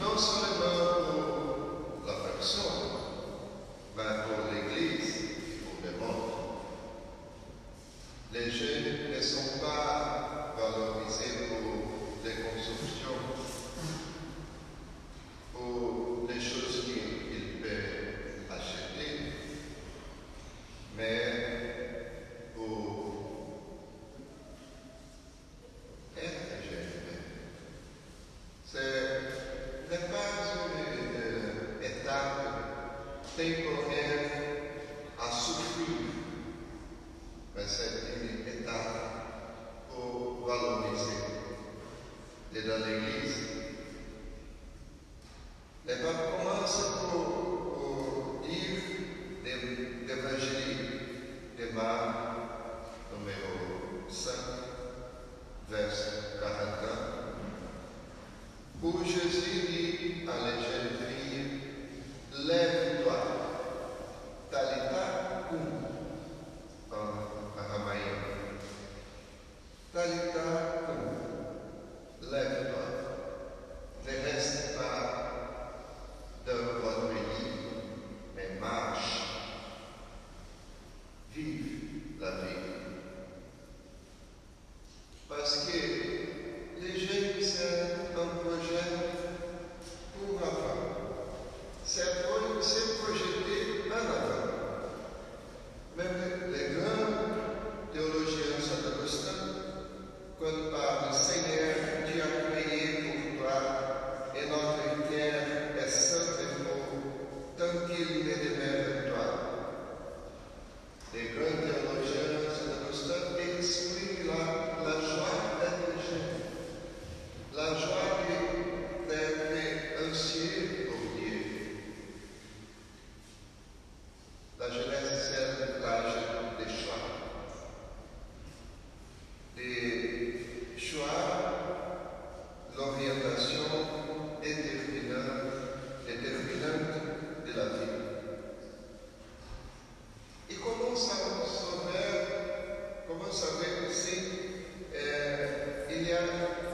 non seulement cujo Hallelujah.